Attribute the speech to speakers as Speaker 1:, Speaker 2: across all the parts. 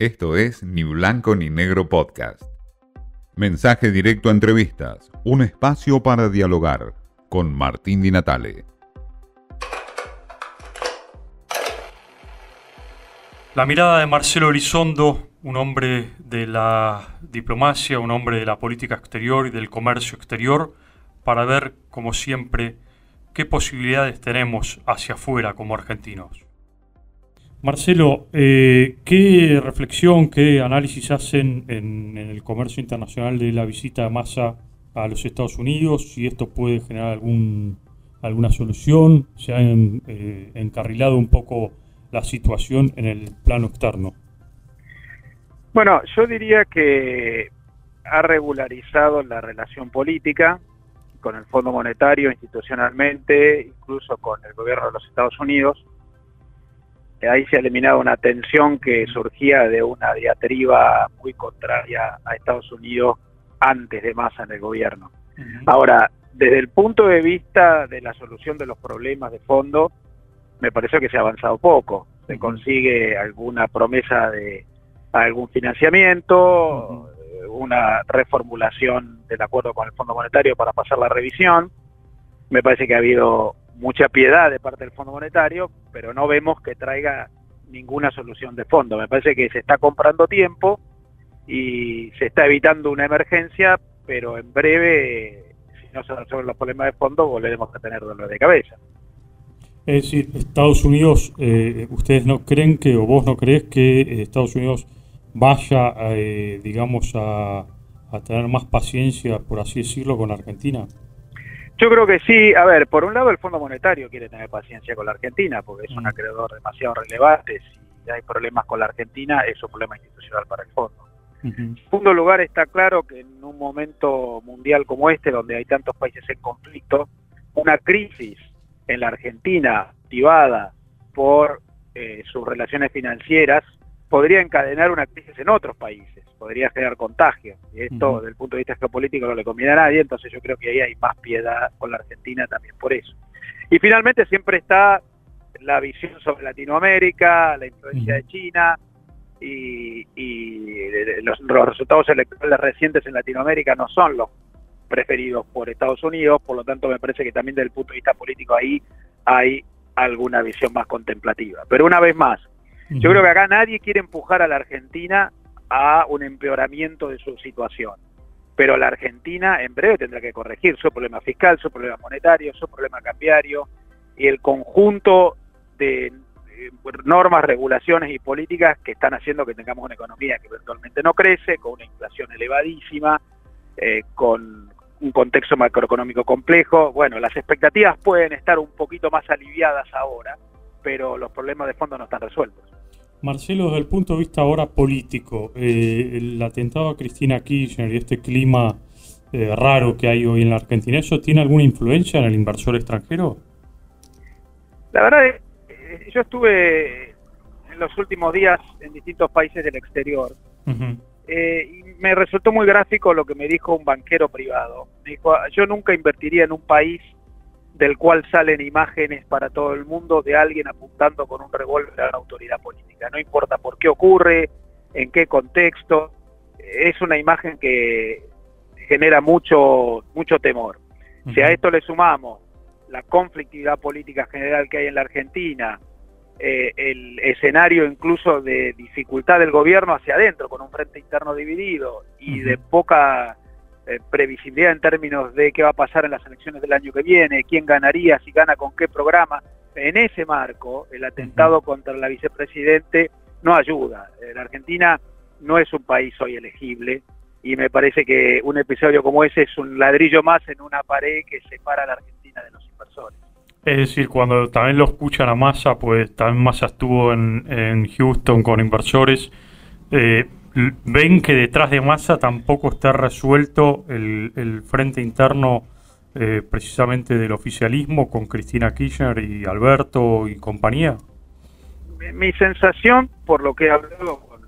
Speaker 1: Esto es Ni Blanco ni Negro Podcast. Mensaje directo a entrevistas, un espacio para dialogar con Martín Di Natale.
Speaker 2: La mirada de Marcelo Elizondo, un hombre de la diplomacia, un hombre de la política exterior y del comercio exterior, para ver, como siempre, qué posibilidades tenemos hacia afuera como argentinos. Marcelo, eh, ¿qué reflexión, qué análisis hacen en, el comercio internacional de la visita de Massa a los Estados Unidos? Si esto puede generar algún, alguna solución, se ha eh, encarrilado un poco la situación en el plano externo.
Speaker 3: Bueno, yo diría que ha regularizado la relación política con el Fondo Monetario institucionalmente, incluso con el gobierno de los Estados Unidos. Ahí se ha eliminado una tensión que surgía de una diatriba muy contraria a Estados Unidos antes de Massa en el gobierno. Ahora, desde el punto de vista de la solución de los problemas de fondo, me parece que se ha avanzado poco. Se consigue alguna promesa de algún financiamiento, una reformulación del acuerdo con el Fondo Monetario para pasar la revisión. Me parece que ha habido mucha piedad de parte del Fondo Monetario, pero no vemos que traiga ninguna solución de fondo. Me parece que se está comprando tiempo y se está evitando una emergencia, pero en breve, si no se resuelven los problemas de fondo, volveremos a tener dolor de cabeza.
Speaker 2: Es decir, Estados Unidos, eh, ¿ustedes no creen que, o vos no crees que eh, Estados Unidos vaya, eh, digamos, a, tener más paciencia, por así decirlo, con Argentina?
Speaker 3: Yo creo que sí. A ver, por un lado el Fondo Monetario quiere tener paciencia con la Argentina porque es un mm. acreedor demasiado relevante. Si hay problemas con la Argentina, es un problema institucional para el fondo. En segundo lugar, está claro que en un momento mundial como este, donde hay tantos países en conflicto, una crisis en la Argentina activada por eh, sus relaciones financieras podría encadenar una crisis en otros países, podría generar contagio. Y esto, desde el punto de vista geopolítico, no le conviene a nadie, entonces yo creo que ahí hay más piedad con la Argentina también por eso. Y finalmente siempre está la visión sobre Latinoamérica, la influencia de China y, los, resultados electorales recientes en Latinoamérica no son los preferidos por Estados Unidos, por lo tanto me parece que también desde el punto de vista político ahí hay alguna visión más contemplativa. Pero una vez más, yo creo que acá nadie quiere empujar a la Argentina a un empeoramiento de su situación. Pero la Argentina en breve tendrá que corregir su problema fiscal, su problema monetario, su problema cambiario y el conjunto de eh, normas, regulaciones y políticas que están haciendo que tengamos una economía que eventualmente no crece, con una inflación elevadísima, eh, con un contexto macroeconómico complejo. Bueno, las expectativas pueden estar un poquito más aliviadas ahora, pero los problemas de fondo no están resueltos.
Speaker 2: Marcelo, desde el punto de vista ahora político, eh, el atentado a Cristina Kirchner y este clima eh, raro que hay hoy en la Argentina, ¿eso tiene alguna influencia en el inversor extranjero?
Speaker 3: La verdad es eh, yo estuve en los últimos días en distintos países del exterior y me resultó muy gráfico lo que me dijo un banquero privado. Me dijo, yo nunca invertiría en un país del cual salen imágenes para todo el mundo de alguien apuntando con un revólver a la autoridad política. No importa por qué ocurre, en qué contexto, es una imagen que genera mucho, mucho temor. Si a esto le sumamos la conflictividad política general que hay en la Argentina, eh, el escenario incluso de dificultad del gobierno hacia adentro, con un frente interno dividido y de poca eh, previsibilidad en términos de qué va a pasar en las elecciones del año que viene, quién ganaría, si gana con qué programa. En ese marco, el atentado contra la vicepresidente no ayuda. Eh, la Argentina no es un país hoy elegible y me parece que un episodio como ese es un ladrillo más en una pared que separa a la Argentina de los inversores.
Speaker 2: Es decir, cuando también lo escuchan a Massa, pues también Massa estuvo en, en Houston con inversores. Eh, ven que detrás de Massa tampoco está resuelto el, frente interno eh, precisamente del oficialismo con Cristina Kirchner y Alberto y compañía?
Speaker 3: Mi, sensación, por lo que he hablado con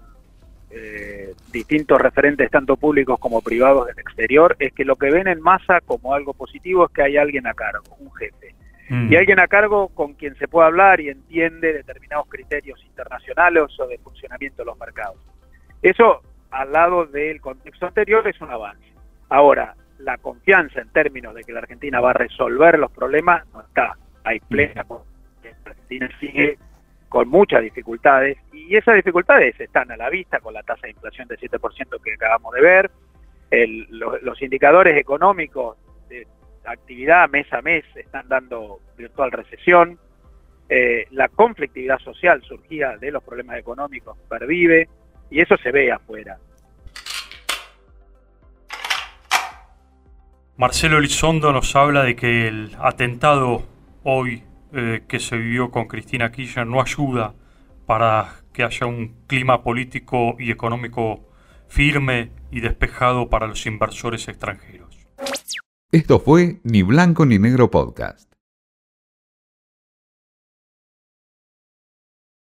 Speaker 3: eh, distintos referentes, tanto públicos como privados del exterior, es que lo que ven en Massa como algo positivo es que hay alguien a cargo, un jefe. Mm. Y alguien a cargo con quien se puede hablar y entiende determinados criterios internacionales o de funcionamiento de los mercados. Eso, al lado del contexto anterior, es un avance. Ahora, la confianza en términos de que la Argentina va a resolver los problemas no está. Hay plena la Argentina sigue con muchas dificultades y esas dificultades están a la vista con la tasa de inflación del 7% que acabamos de ver, los indicadores económicos de actividad mes a mes están dando virtual recesión, eh, la conflictividad social surgida de los problemas económicos pervive y eso se ve afuera.
Speaker 2: Marcelo Elizondo nos habla de que el atentado hoy eh, que se vivió con Cristina Kirchner no ayuda para que haya un clima político y económico firme y despejado para los inversores extranjeros.
Speaker 1: Esto fue Ni Blanco ni Negro Podcast.